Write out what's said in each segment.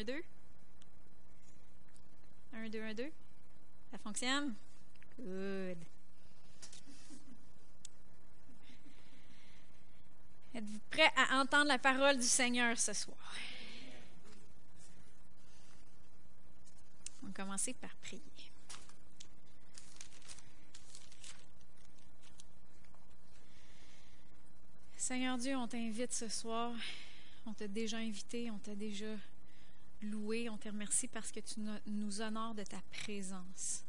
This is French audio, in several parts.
1, 2. 1, 2, 1, 2. Ça fonctionne? Good. Êtes-vous prêts à entendre la parole du Seigneur ce soir? On va commencer par prier. Seigneur Dieu, on t'invite ce soir. On t'a déjà invité, on t'a déjà loué. On te remercie parce que tu nous honores de ta présence.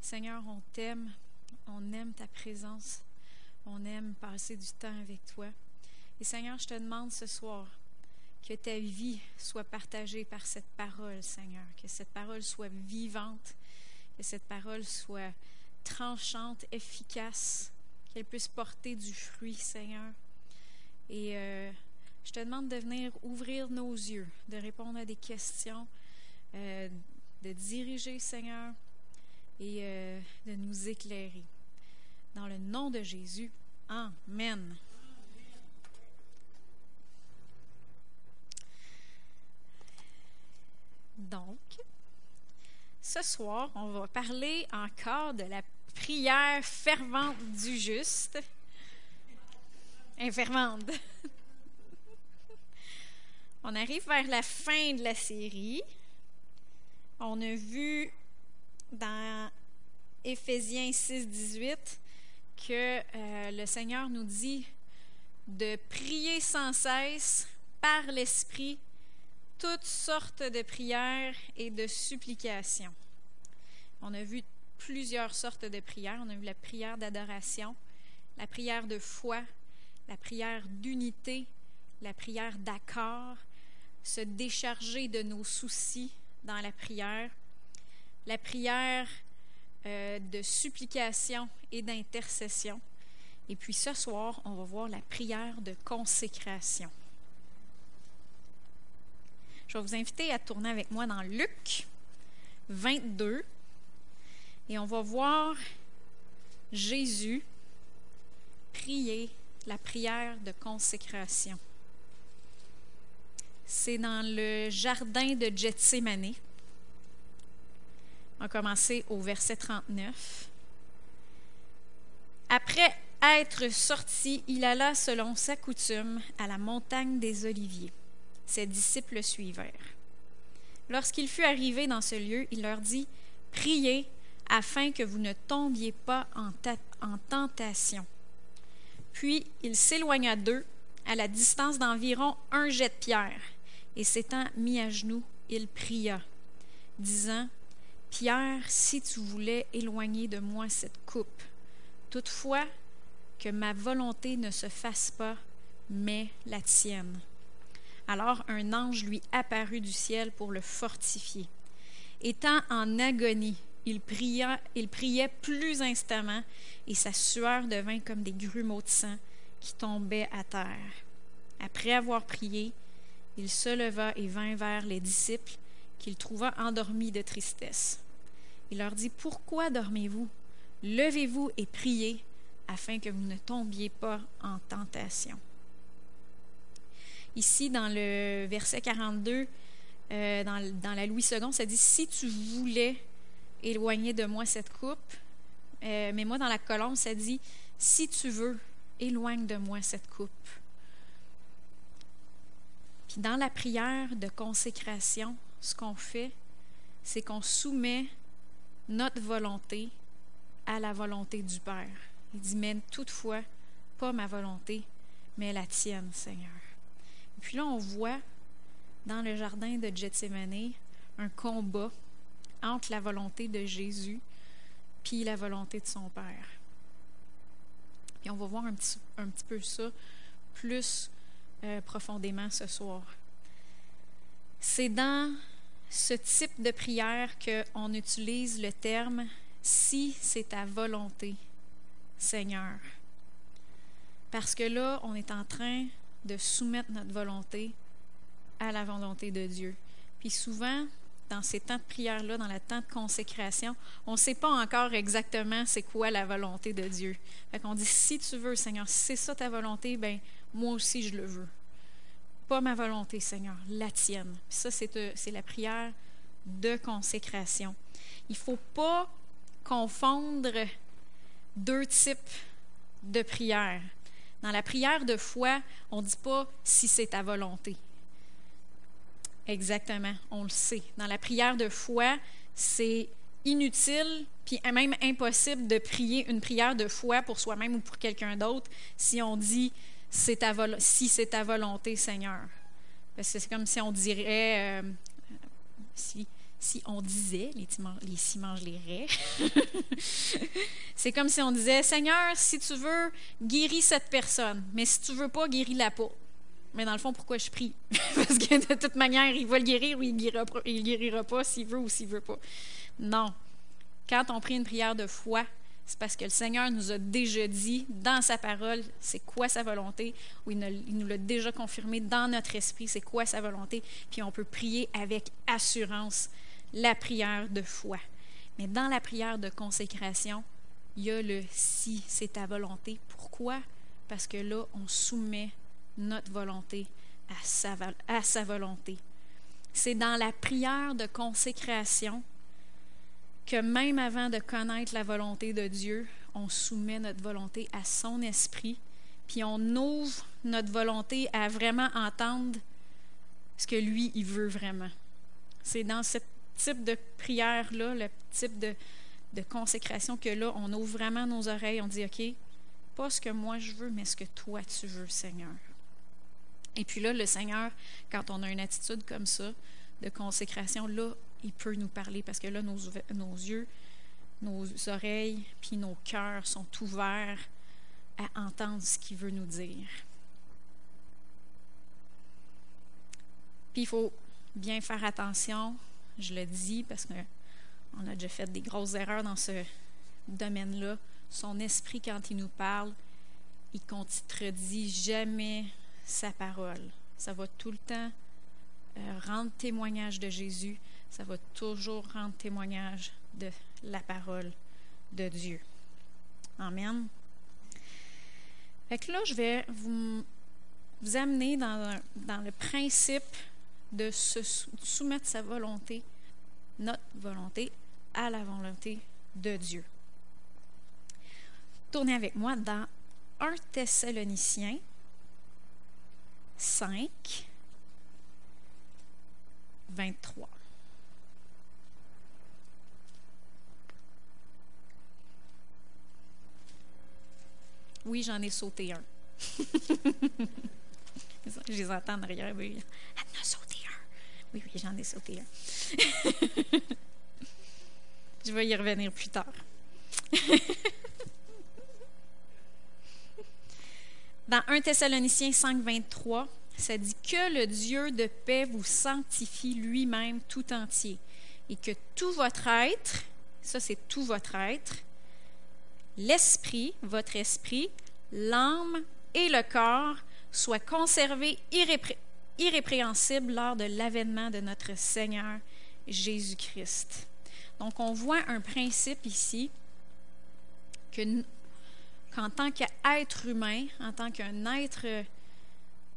Seigneur, on t'aime, on aime ta présence, on aime passer du temps avec toi. Et Seigneur, je te demande ce soir que ta vie soit partagée par cette parole, Seigneur, que cette parole soit vivante, que cette parole soit tranchante, efficace, qu'elle puisse porter du fruit, Seigneur. Et euh, je te demande de venir ouvrir nos yeux, de répondre à des questions, euh, de diriger, Seigneur, et euh, de nous éclairer. Dans le nom de Jésus, Amen. Donc, ce soir, on va parler encore de la prière fervente du juste. Infervente. On arrive vers la fin de la série. On a vu dans Éphésiens 6, 18 que euh, le Seigneur nous dit de prier sans cesse par l'Esprit toutes sortes de prières et de supplications. On a vu plusieurs sortes de prières. On a vu la prière d'adoration, la prière de foi, la prière d'unité, la prière d'accord, se décharger de nos soucis dans la prière, la prière euh, de supplication et d'intercession. Et puis ce soir, on va voir la prière de consécration. Je vais vous inviter à tourner avec moi dans Luc 22 et on va voir Jésus prier la prière de consécration. C'est dans le jardin de Gethsemane. On va commencer au verset 39. Après être sorti, il alla selon sa coutume à la montagne des Oliviers ses disciples le suivirent. Lorsqu'il fut arrivé dans ce lieu, il leur dit, Priez afin que vous ne tombiez pas en, en tentation. Puis il s'éloigna d'eux à la distance d'environ un jet de pierre, et s'étant mis à genoux, il pria, disant, Pierre, si tu voulais éloigner de moi cette coupe, toutefois que ma volonté ne se fasse pas, mais la tienne. Alors un ange lui apparut du ciel pour le fortifier. Étant en agonie, il, pria, il priait plus instamment et sa sueur devint comme des grumeaux de sang qui tombaient à terre. Après avoir prié, il se leva et vint vers les disciples qu'il trouva endormis de tristesse. Il leur dit, Pourquoi dormez-vous? Levez-vous et priez afin que vous ne tombiez pas en tentation. Ici, dans le verset 42, euh, dans, la Louis II, ça dit Si tu voulais éloigner de moi cette coupe, euh, mais moi, dans la colonne, ça dit Si tu veux, éloigne de moi cette coupe. Puis dans la prière de consécration, ce qu'on fait, c'est qu'on soumet notre volonté à la volonté du Père. Il dit, mais toutefois, pas ma volonté, mais la tienne, Seigneur. Puis là, on voit dans le jardin de Gethsemane un combat entre la volonté de Jésus puis la volonté de son Père. Et on va voir un petit, un petit peu ça plus euh, profondément ce soir. C'est dans ce type de prière qu'on utilise le terme si c'est ta volonté, Seigneur. Parce que là, on est en train de soumettre notre volonté à la volonté de Dieu. Puis souvent, dans ces temps de prière-là, dans le temps de consécration, on ne sait pas encore exactement c'est quoi la volonté de Dieu. Fait qu'on dit, si tu veux, Seigneur, si c'est ça ta volonté, ben moi aussi je le veux. Pas ma volonté, Seigneur, la tienne. ça, c'est, c'est la prière de consécration. Il ne faut pas confondre deux types de prières. Dans la prière de foi, on ne dit pas si c'est ta volonté. Exactement, on le sait. Dans la prière de foi, c'est inutile, puis même impossible de prier une prière de foi pour soi-même ou pour quelqu'un d'autre si on dit ta si c'est ta volonté, Seigneur. Parce que c'est comme si on dirait, euh, si, si on disait, les, les les raies, c'est comme si on disait, Seigneur, si tu veux, guéris cette personne, mais si tu veux pas, guéris la peau. Mais dans le fond, pourquoi je prie? Parce que de toute manière, il va le guérir ou il ne guérira, guérira pas s'il veut ou s'il veut pas. Non. Quand on prie une prière de foi, c'est parce que le Seigneur nous a déjà dit dans sa parole c'est quoi sa volonté, ou il, nous l'a déjà confirmé dans notre esprit c'est quoi sa volonté, puis on peut prier avec assurance la prière de foi. Mais dans la prière de consécration, il y a le si c'est ta volonté. Pourquoi? Parce que là, on soumet notre volonté à sa, à sa volonté. C'est dans la prière de consécration que même avant de connaître la volonté de Dieu, on soumet notre volonté à son esprit, puis on ouvre notre volonté à vraiment entendre ce que lui, il veut vraiment. C'est dans ce type de prière-là, le type de, de consécration que là, on ouvre vraiment nos oreilles, on dit, OK, pas ce que moi je veux, mais ce que toi tu veux, Seigneur. Et puis là, le Seigneur, quand on a une attitude comme ça, de consécration, là, il peut nous parler parce que là, nos, yeux, nos oreilles, puis nos cœurs sont ouverts à entendre ce qu'il veut nous dire. Puis il faut bien faire attention, je le dis parce qu'on a déjà fait des grosses erreurs dans ce domaine-là. Son esprit, quand il nous parle, il ne contredit jamais sa parole. Ça va tout le temps euh, rendre témoignage de Jésus. Ça va toujours rendre témoignage de la parole de Dieu. Amen. Fait que là, je vais vous, amener dans, dans le principe de soumettre sa volonté, notre volonté, à la volonté de Dieu. Tournez avec moi dans 1 Thessaloniciens 5, 23. Oui, j'en ai sauté un. Je les entends en arrière. Oui, elle en a sauté un. Oui, oui, j'en ai sauté un. Je vais y revenir plus tard. Dans 1 Thessaloniciens 5, 23, ça dit que le Dieu de paix vous sanctifie lui-même tout entier et que tout votre être, ça c'est tout votre être, l'esprit, votre esprit, l'âme et le corps soient conservés irrépré irrépréhensibles lors de l'avènement de notre Seigneur Jésus-Christ. Donc on voit un principe ici que qu'en tant qu'être humain, en tant qu'un être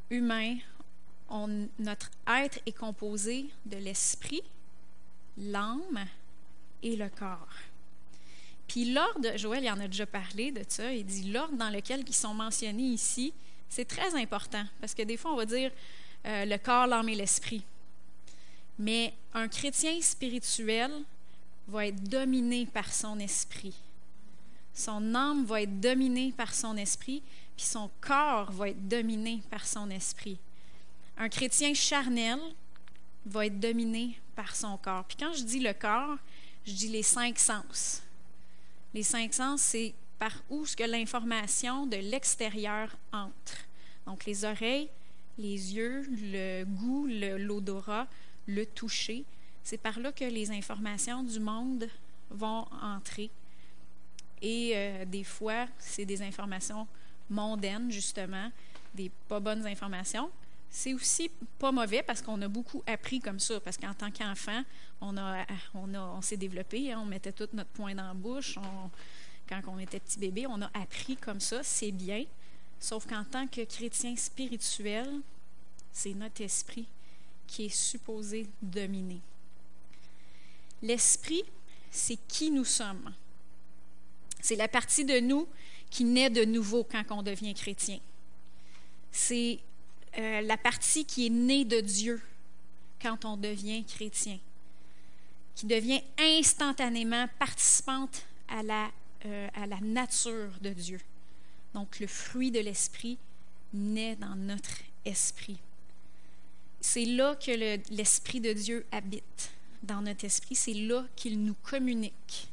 humain, notre être est composé de l'esprit, l'âme et le corps. Puis l'ordre, Joël il en a déjà parlé de ça, il dit l'ordre dans lequel ils sont mentionnés ici, c'est très important parce que des fois on va dire euh, le corps, l'âme et l'esprit. Mais un chrétien spirituel va être dominé par son esprit. Son âme va être dominée par son esprit, puis son corps va être dominé par son esprit. Un chrétien charnel va être dominé par son corps. Puis quand je dis le corps, je dis les cinq sens. Les cinq sens, c'est par où ce que l'information de l'extérieur entre. Donc les oreilles, les yeux, le goût, l'odorat, le toucher. C'est par là que les informations du monde vont entrer et euh, des fois, c'est des informations mondaines, justement, des pas bonnes informations, c'est aussi pas mauvais parce qu'on a beaucoup appris comme ça. Parce qu'en tant qu'enfant, on, a, on, a, on s'est développé, hein, on mettait tout notre poing dans la bouche. quand on était petit bébé, on a appris comme ça, c'est bien. Sauf qu'en tant que chrétien spirituel, c'est notre esprit qui est supposé dominer. L'esprit, c'est qui nous sommes. C'est la partie de nous qui naît de nouveau quand on devient chrétien. C'est euh, la partie qui est née de Dieu quand on devient chrétien, qui devient instantanément participante à la, euh, à la nature de Dieu. Donc le fruit de l'esprit naît dans notre esprit. C'est là que l'esprit de Dieu habite dans notre esprit. C'est là qu'il nous communique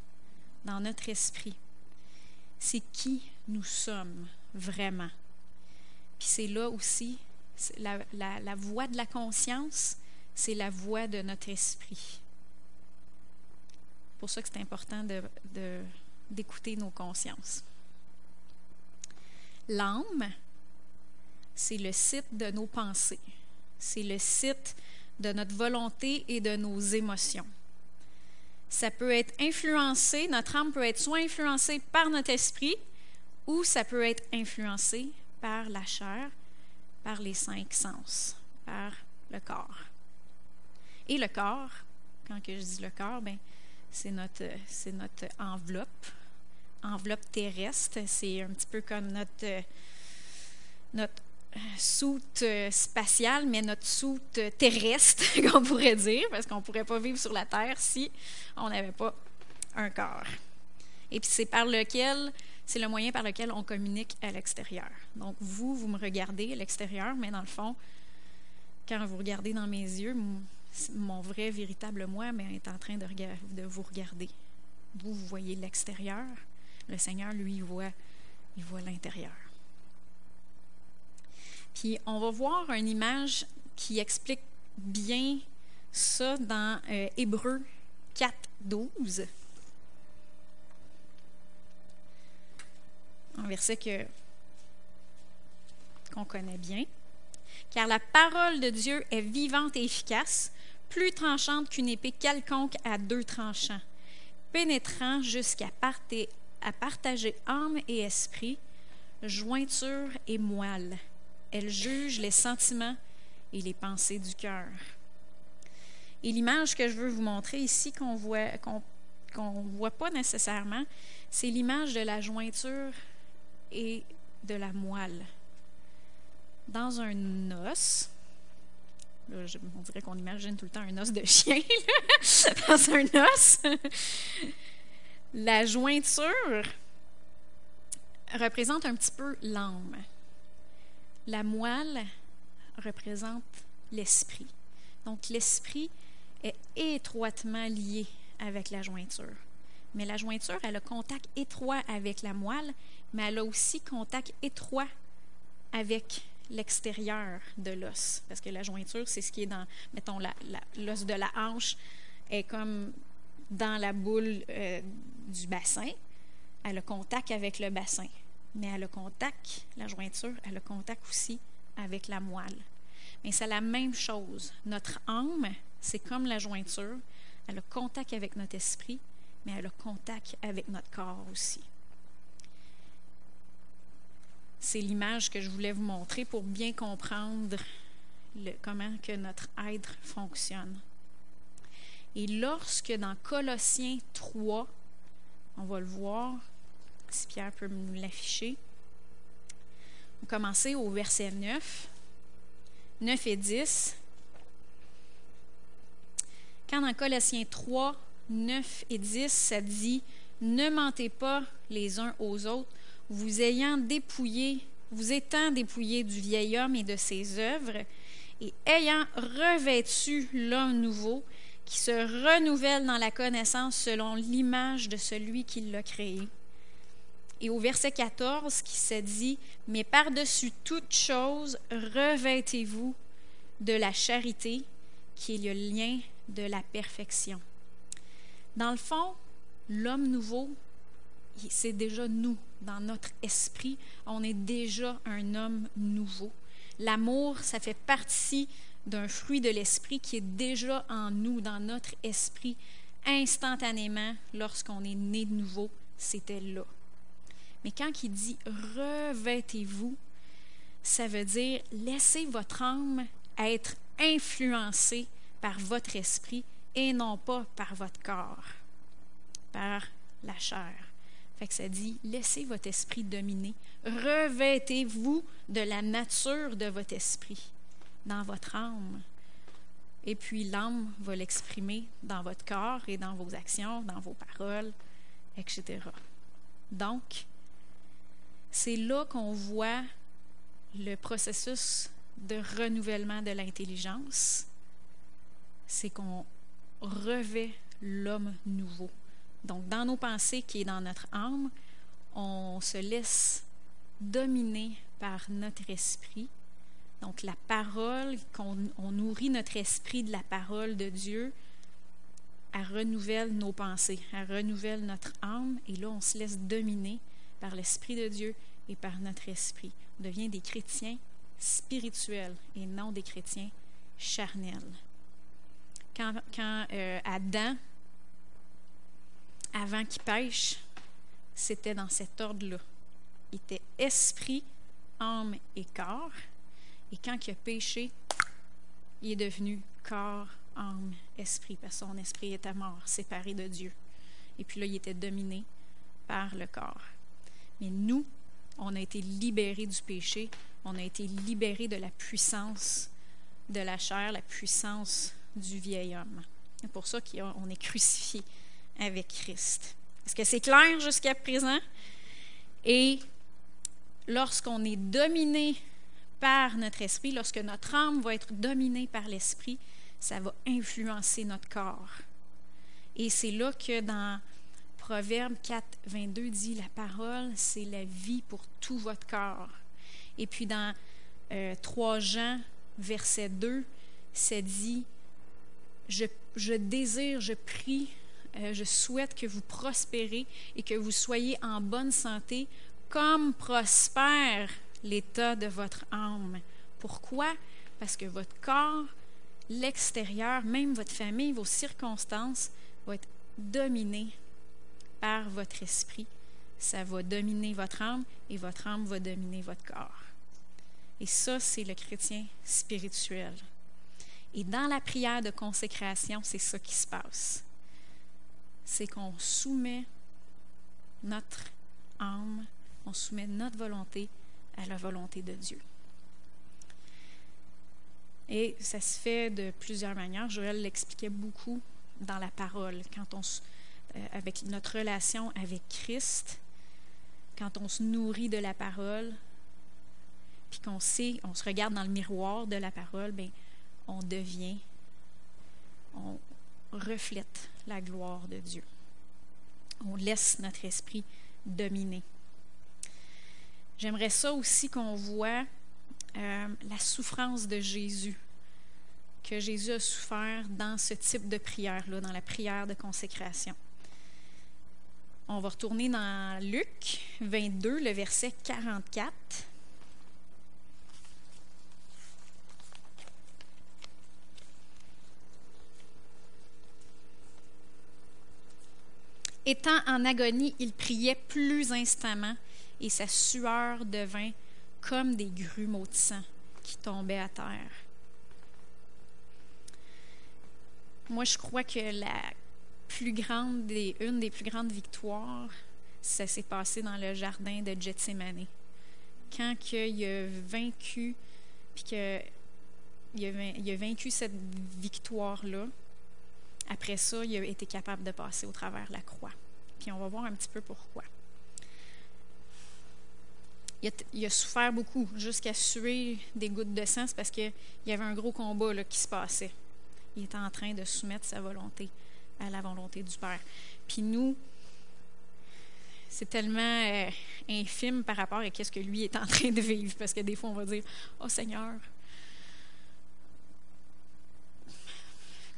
dans notre esprit. C'est qui nous sommes vraiment. Puis c'est là aussi la, voix de la conscience, c'est la voix de notre esprit. C'est pour ça que c'est important d'écouter nos consciences. L'âme, c'est le site de nos pensées. C'est le site de notre volonté et de nos émotions. Ça peut être influencé, notre âme peut être soit influencée par notre esprit ou ça peut être influencé par la chair par les cinq sens, par le corps. Et le corps, quand je dis le corps, ben, c'est notre, c'est notre enveloppe, enveloppe terrestre. C'est un petit peu comme notre, notre soute spatiale, mais notre soute terrestre, qu'on pourrait dire, parce qu'on ne pourrait pas vivre sur la Terre si on n'avait pas un corps. Et puis c'est par lequel c'est le moyen par lequel on communique à l'extérieur. Donc, vous, vous me regardez à l'extérieur, mais dans le fond, quand vous regardez dans mes yeux, mon vrai, véritable moi mais, est en train de, vous regarder. Vous, vous voyez l'extérieur. Le Seigneur, lui, voit, il voit l'intérieur. Puis, on va voir une image qui explique bien ça dans euh, Hébreu 4, 12. Un verset que, qu'on connaît bien. Car la parole de Dieu est vivante et efficace, plus tranchante qu'une épée quelconque à deux tranchants, pénétrant jusqu'à partager âme et esprit, jointure et moelle. Elle juge les sentiments et les pensées du cœur. Et l'image que je veux vous montrer ici, qu'on voit, qu'on voit pas nécessairement, c'est l'image de la jointure et de la moelle. Dans un os, on dirait qu'on imagine tout le temps un os de chien, dans un os, la jointure représente un petit peu l'âme. La moelle représente l'esprit. Donc l'esprit est étroitement lié avec la jointure. Mais la jointure, elle a contact étroit avec la moelle, mais elle a aussi contact étroit avec l'extérieur de l'os. Parce que la jointure, c'est ce qui est dans, mettons, l'os de la hanche est comme dans la boule euh, du bassin. Elle a contact avec le bassin. Mais elle a contact, la jointure, elle a contact aussi avec la moelle. Mais c'est la même chose. Notre âme, c'est comme la jointure. Elle a contact avec notre esprit, mais elle a contact avec notre corps aussi. C'est l'image que je voulais vous montrer pour bien comprendre comment que notre être fonctionne. Et lorsque dans Colossiens 3, on va le voir, si Pierre peut nous l'afficher, on va commencer au verset 9, 9 et 10. Quand dans Colossiens 3, 9 et 10, ça dit Ne mentez pas les uns aux autres, vous ayant dépouillé, vous étant dépouillé du vieil homme et de ses œuvres, et ayant revêtu l'homme nouveau, qui se renouvelle dans la connaissance selon l'image de celui qui l'a créé. Et au verset 14, qui se dit Mais par-dessus toute chose, revêtez-vous de la charité, qui est le lien de la perfection. Dans le fond, l'homme nouveau, c'est déjà nous. Dans notre esprit, on est déjà un homme nouveau. L'amour, ça fait partie d'un fruit de l'esprit qui est déjà en nous, dans notre esprit, instantanément, lorsqu'on est né de nouveau, c'était là. Mais quand il dit revêtez-vous, ça veut dire laissez votre âme être influencée par votre esprit et non pas par votre corps, par la chair. Fait que ça dit, laissez votre esprit dominer. Revêtez-vous de la nature de votre esprit dans votre âme. Et puis l'âme va l'exprimer dans votre corps et dans vos actions, dans vos paroles, etc. Donc, c'est là qu'on voit le processus de renouvellement de l'intelligence. C'est qu'on revêt l'homme nouveau. Donc, dans nos pensées qui est dans notre âme, on se laisse dominer par notre esprit. Donc, la parole, qu'on on nourrit notre esprit de la parole de Dieu, elle renouvelle nos pensées, elle renouvelle notre âme, et là, on se laisse dominer par l'Esprit de Dieu et par notre esprit. On devient des chrétiens spirituels et non des chrétiens charnels. Quand, euh, Adam avant qu'il pêche, c'était dans cet ordre-là. Il était esprit, âme et corps. Et quand il a péché, il est devenu corps, âme, esprit, parce que son esprit était mort, séparé de Dieu. Et puis là, il était dominé par le corps. Mais nous, on a été libérés du péché, on a été libérés de la puissance de la chair, la puissance du vieil homme. C'est pour ça qu'on est crucifié avec Christ. Est-ce que c'est clair jusqu'à présent? Et lorsqu'on est dominé par notre esprit, lorsque notre âme va être dominée par l'esprit, ça va influencer notre corps. Et c'est là que dans Proverbe 4, 22 dit la parole, c'est la vie pour tout votre corps. Et puis dans 3 euh, Jean, verset 2, c'est dit je, je désire, je prie euh, je souhaite que vous prospérez et que vous soyez en bonne santé comme prospère l'état de votre âme. Pourquoi? Parce que votre corps, l'extérieur, même votre famille, vos circonstances, vont être dominés par votre esprit. Ça va dominer votre âme et votre âme va dominer votre corps. Et ça, c'est le chrétien spirituel. Et dans la prière de consécration, c'est ça qui se passe c'est qu'on soumet notre âme, on soumet notre volonté à la volonté de Dieu. Et ça se fait de plusieurs manières. Joël l'expliquait beaucoup dans la parole, quand on, euh, avec notre relation avec Christ, quand on se nourrit de la parole, puis qu'on sait, on se regarde dans le miroir de la parole, bien, on devient, reflète la gloire de Dieu. On laisse notre esprit dominer. J'aimerais ça aussi qu'on voit euh, la souffrance de Jésus, que Jésus a souffert dans ce type de prière-là, dans la prière de consécration. On va retourner dans Luc 22, le verset 44. Étant en agonie, il priait plus instamment et sa sueur devint comme des grumeaux de sang qui tombaient à terre. Moi, je crois que la plus grande des, une des plus grandes victoires, ça s'est passé dans le jardin de Gethsemane. Quand il a vaincu, puis qu'il il a vaincu cette victoire-là, après ça, il a été capable de passer au travers de la croix. Puis on va voir un petit peu pourquoi. Il a, souffert beaucoup, jusqu'à suer des gouttes de sang, parce qu'il y avait un gros combat là, qui se passait. Il était en train de soumettre sa volonté à la volonté du Père. Puis nous, c'est tellement euh, infime par rapport à ce que lui est en train de vivre, parce que des fois, on va dire, « Oh Seigneur,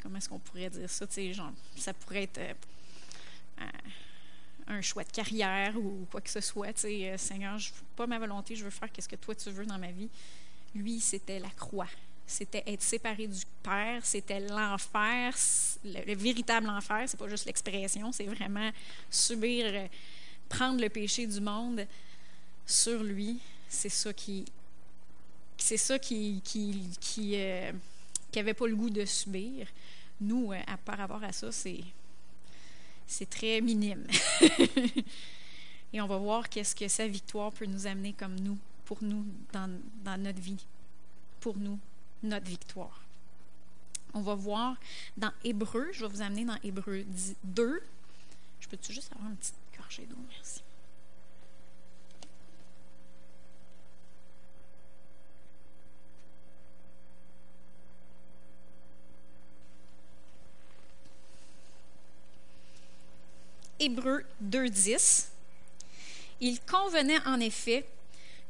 comment est-ce qu'on pourrait dire ça? Genre, ça pourrait être euh, un choix de carrière ou quoi que ce soit. Euh, Seigneur, je pas ma volonté, je veux faire ce que toi tu veux dans ma vie. Lui, c'était la croix. C'était être séparé du Père, c'était l'enfer, le, véritable enfer. C'est pas juste l'expression, c'est vraiment subir, euh, prendre le péché du monde sur lui. C'est ça qui, c'est ça qui, qui, euh, avait pas le goût de subir. Nous, euh, à par rapport à ça, c'est, c'est très minime. Et on va voir qu'est-ce que sa victoire peut nous amener comme nous, pour nous, dans, dans notre vie. Pour nous, notre victoire. On va voir dans Hébreu, je vais vous amener dans Hébreu 2. Je peux-tu juste avoir une petite gorgée d'eau? Merci. Hébreu 2.10, il convenait en effet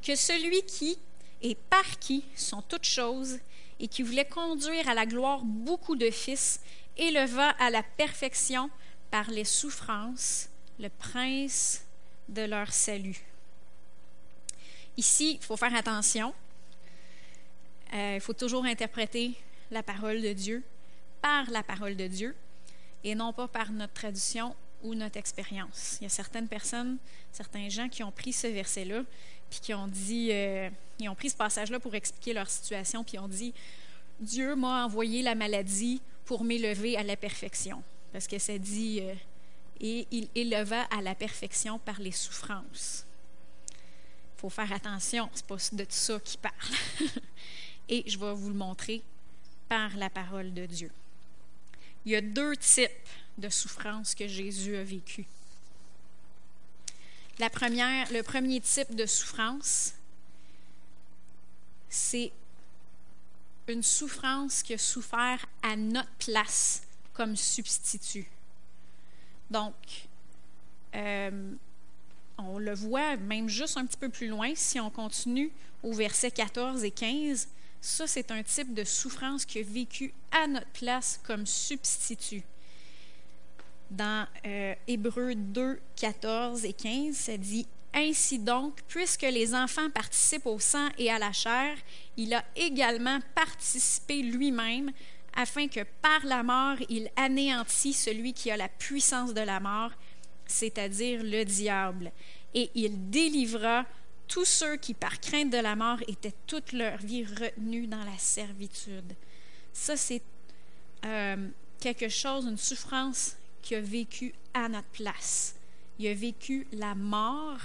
que celui qui et par qui sont toutes choses et qui voulait conduire à la gloire beaucoup de fils éleva à la perfection par les souffrances le prince de leur salut. Ici, il faut faire attention. Euh, il faut toujours interpréter la parole de Dieu par la parole de Dieu et non pas par notre tradition ou notre expérience. Il y a certaines personnes, certains gens qui ont pris ce verset-là, puis qui ont dit, euh, ils ont pris ce passage-là pour expliquer leur situation, puis ont dit, Dieu m'a envoyé la maladie pour m'élever à la perfection. Parce que ça dit, euh, et il éleva à la perfection par les souffrances. Il faut faire attention, c'est pas de ça qu'il parle. et je vais vous le montrer par la parole de Dieu. Il y a deux types de souffrance que Jésus a vécu. Le premier type de souffrance, c'est une souffrance qui a souffert à notre place comme substitut. Donc, euh, on le voit même juste un petit peu plus loin, si on continue au verset 14 et 15, ça c'est un type de souffrance qui a vécu à notre place comme substitut dans euh, Hébreux 2, 14 et 15, ça dit Ainsi donc, puisque les enfants participent au sang et à la chair, il a également participé lui-même, afin que par la mort, il anéantit celui qui a la puissance de la mort, c'est-à-dire le diable, et il délivra tous ceux qui, par crainte de la mort, étaient toute leur vie retenus dans la servitude. Ça, c'est euh, quelque chose, une souffrance qui a vécu à notre place. Il a vécu la mort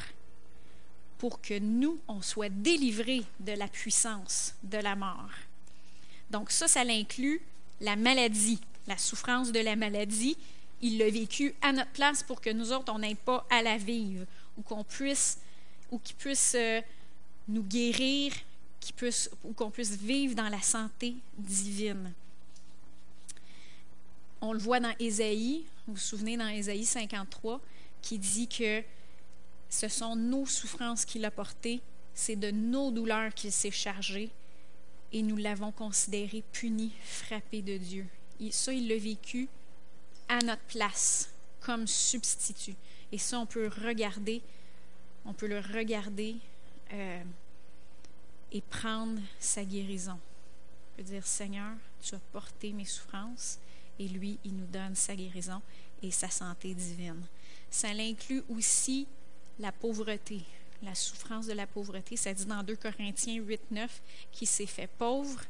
pour que nous, on soit délivrés de la puissance de la mort. Donc ça, ça l'inclut la maladie, la souffrance de la maladie. Il l'a vécu à notre place pour que nous autres, on n'ait pas à la vivre ou qu'on puisse, ou qu'il puisse euh, nous guérir, puisse, ou qu'on puisse vivre dans la santé divine. On le voit dans Ésaïe, vous vous souvenez dans Ésaïe 53, qui dit que ce sont nos souffrances qu'il a portées, c'est de nos douleurs qu'il s'est chargé, et nous l'avons considéré puni, frappé de Dieu. Et ça, il l'a vécu à notre place, comme substitut. Et ça, on peut regarder, on peut le regarder euh, et prendre sa guérison. On peut dire, Seigneur, tu as porté mes souffrances et lui, il nous donne sa guérison et sa santé divine. Ça inclut aussi la pauvreté, la souffrance de la pauvreté. Ça dit dans 2 Corinthiens 8, 9 qu'il s'est fait pauvre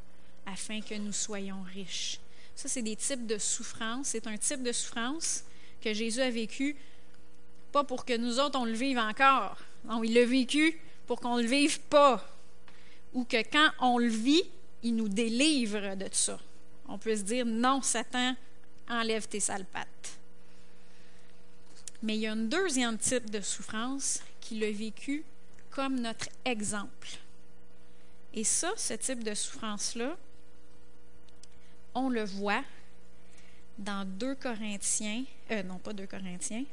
afin que nous soyons riches. Ça, c'est des types de souffrance. C'est un type de souffrance que Jésus a vécu, pas pour que nous autres, on le vive encore. Non, il l'a vécu pour qu'on ne le vive pas. Ou que quand on le vit, il nous délivre de ça on peut se dire non, Satan, enlève tes sales pattes. Mais il y a un deuxième type de souffrance qui l'a vécu comme notre exemple. Et ça, ce type de souffrance-là, on le voit dans 2 Corinthiens, euh, non pas 2 Corinthiens,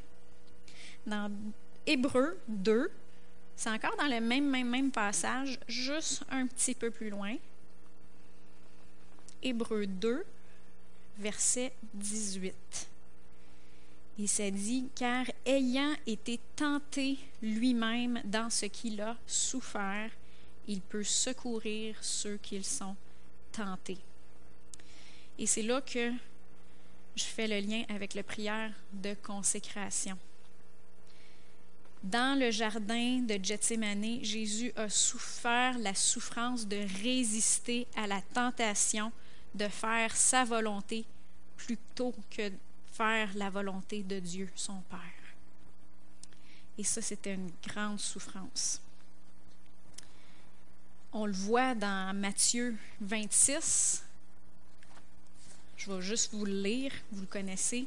dans Hébreu 2, c'est encore dans le même, même, même passage, juste un petit peu plus loin. Hébreu 2, verset 18. Il s'est dit, car ayant été tenté lui-même dans ce qu'il a souffert, il peut secourir ceux qui sont tentés. Et c'est là que je fais le lien avec la prière de consécration. Dans le jardin de Gethsemane, Jésus a souffert la souffrance de résister à la tentation de faire sa volonté plutôt que faire la volonté de Dieu, son Père. Et ça, c'était une grande souffrance. On le voit dans Matthieu 26. Je vais juste vous le lire, vous le connaissez.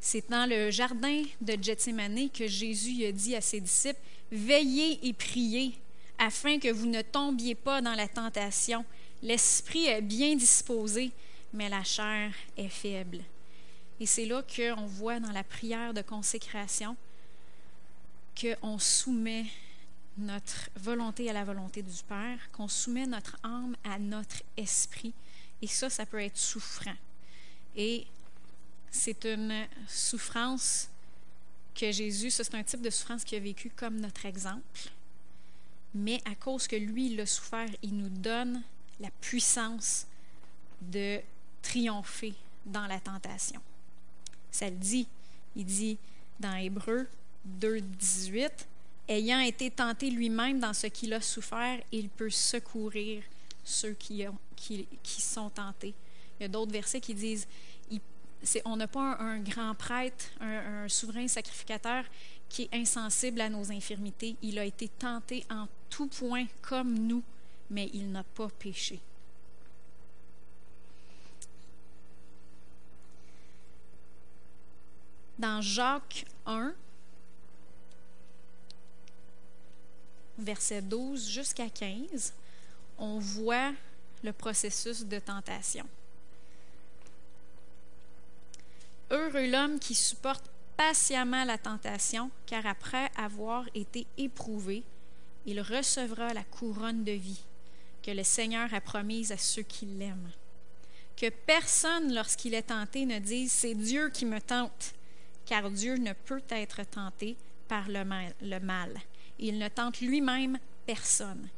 C'est dans le jardin de Gethsemane que Jésus a dit à ses disciples Veillez et priez afin que vous ne tombiez pas dans la tentation. L'esprit est bien disposé, mais la chair est faible. Et c'est là qu'on voit dans la prière de consécration qu'on soumet notre volonté à la volonté du Père, qu'on soumet notre âme à notre esprit. Et ça, ça peut être souffrant. Et c'est une souffrance que Jésus, c'est un type de souffrance qu'il a vécu comme notre exemple. Mais à cause que lui, il l'a souffert, il nous donne la puissance de triompher dans la tentation. Ça le dit. Il dit dans Hébreu 2, 18, ayant été tenté lui-même dans ce qu'il a souffert, il peut secourir ceux qui, ont, qui, qui sont tentés. Il y a d'autres versets qui disent on n'a pas un, grand prêtre, un, souverain sacrificateur qui est insensible à nos infirmités. Il a été tenté en tout point comme nous, mais il n'a pas péché. Dans Jacques 1, verset 12 jusqu'à 15, on voit le processus de tentation. Heureux l'homme qui supporte patiemment la tentation, car après avoir été éprouvé, il recevra la couronne de vie que le Seigneur a promise à ceux qui l'aiment. Que personne, lorsqu'il est tenté, ne dise C'est Dieu qui me tente, car Dieu ne peut être tenté par le mal. Le mal. Il ne tente lui-même personne.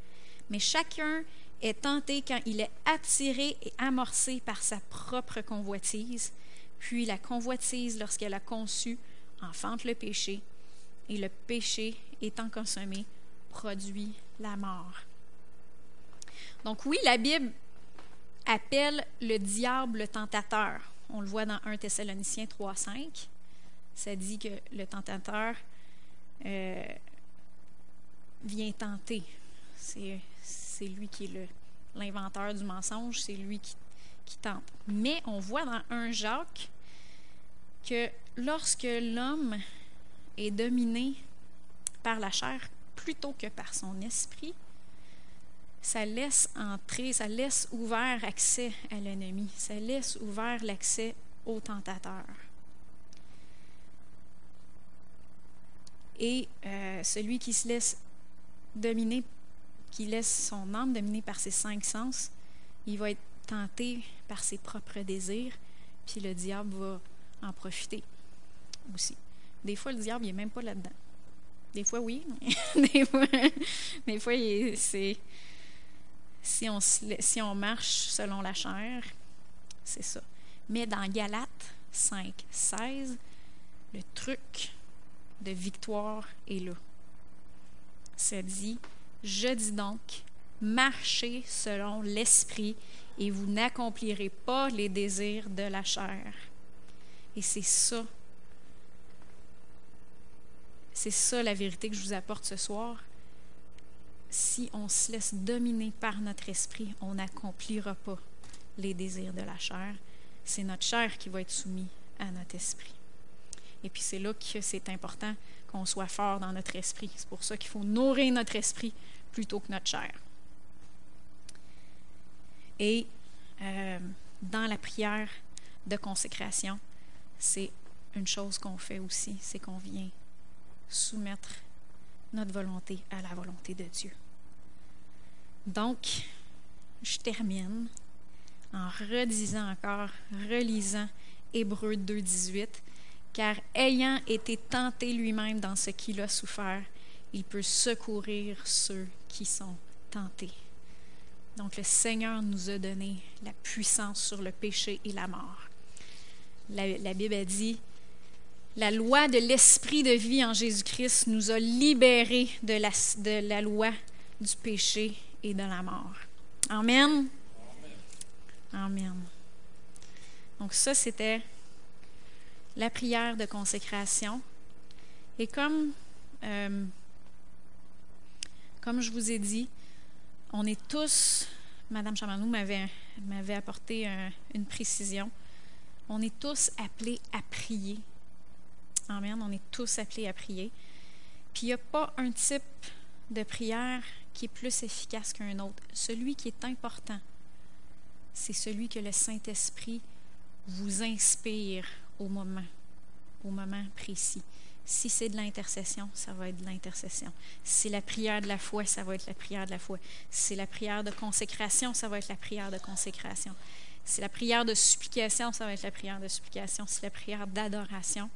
Mais chacun est tenté quand il est attiré et amorcé par sa propre convoitise puis la convoitise, lorsqu'elle a conçu, enfante le péché, et le péché, étant consommé, produit la mort. Donc oui, la Bible appelle le diable le tentateur. On le voit dans 1 Thessaloniciens 3.5. Ça dit que le tentateur euh, vient tenter. C'est lui qui est l'inventeur du mensonge, c'est lui qui qui tente. Mais on voit dans 1 Jacques que lorsque l'homme est dominé par la chair plutôt que par son esprit, ça laisse entrer, ça laisse ouvert accès à l'ennemi, ça laisse ouvert l'accès au tentateur. Et euh, celui qui se laisse dominer, qui laisse son âme dominer par ses cinq sens, il va être tenté par ses propres désirs, puis le diable va en profiter aussi. Des fois, le diable, il n'est même pas là-dedans. Des fois, oui. des fois, des fois c'est. Si on, si on marche selon la chair, c'est ça. Mais dans Galates 5, 16, le truc de victoire est là. Ça dit Je dis donc, marchez selon l'esprit et vous n'accomplirez pas les désirs de la chair. Et c'est ça, c'est ça la vérité que je vous apporte ce soir. Si on se laisse dominer par notre esprit, on n'accomplira pas les désirs de la chair. C'est notre chair qui va être soumise à notre esprit. Et puis c'est là que c'est important qu'on soit fort dans notre esprit. C'est pour ça qu'il faut nourrir notre esprit plutôt que notre chair. Et euh, dans la prière de consécration, c'est une chose qu'on fait aussi, c'est qu'on vient soumettre notre volonté à la volonté de Dieu. Donc, je termine en redisant encore, relisant Hébreu 2.18, car ayant été tenté lui-même dans ce qu'il a souffert, il peut secourir ceux qui sont tenté. Donc le Seigneur nous a donné la puissance sur le péché et la mort. La Bible a dit, la loi de l'esprit de vie en Jésus-Christ nous a libérés de la, loi du péché et de la mort. Amen. Amen. Donc ça, c'était la prière de consécration. Et comme, euh, je vous ai dit, on est tous, Madame Chamanou m'avait apporté une précision, on est tous appelés à prier Amen. On est tous appelés à prier. Puis il n'y a pas un type de prière qui est plus efficace qu'un autre. Celui qui est important, c'est celui que le Saint-Esprit vous inspire au moment, au moment précis. Si c'est de l'intercession, ça va être de l'intercession. Si c'est la prière de la foi, ça va être la prière de la foi. Si c'est la prière de consécration, ça va être la prière de consécration. Si c'est la prière de supplication, ça va être la prière de supplication. Si c'est la prière d'adoration,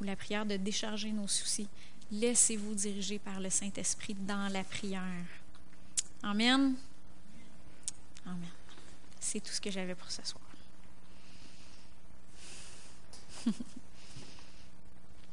ou la prière de décharger nos soucis. Laissez-vous diriger par le Saint-Esprit dans la prière. Amen. Amen. C'est tout ce que j'avais pour ce soir.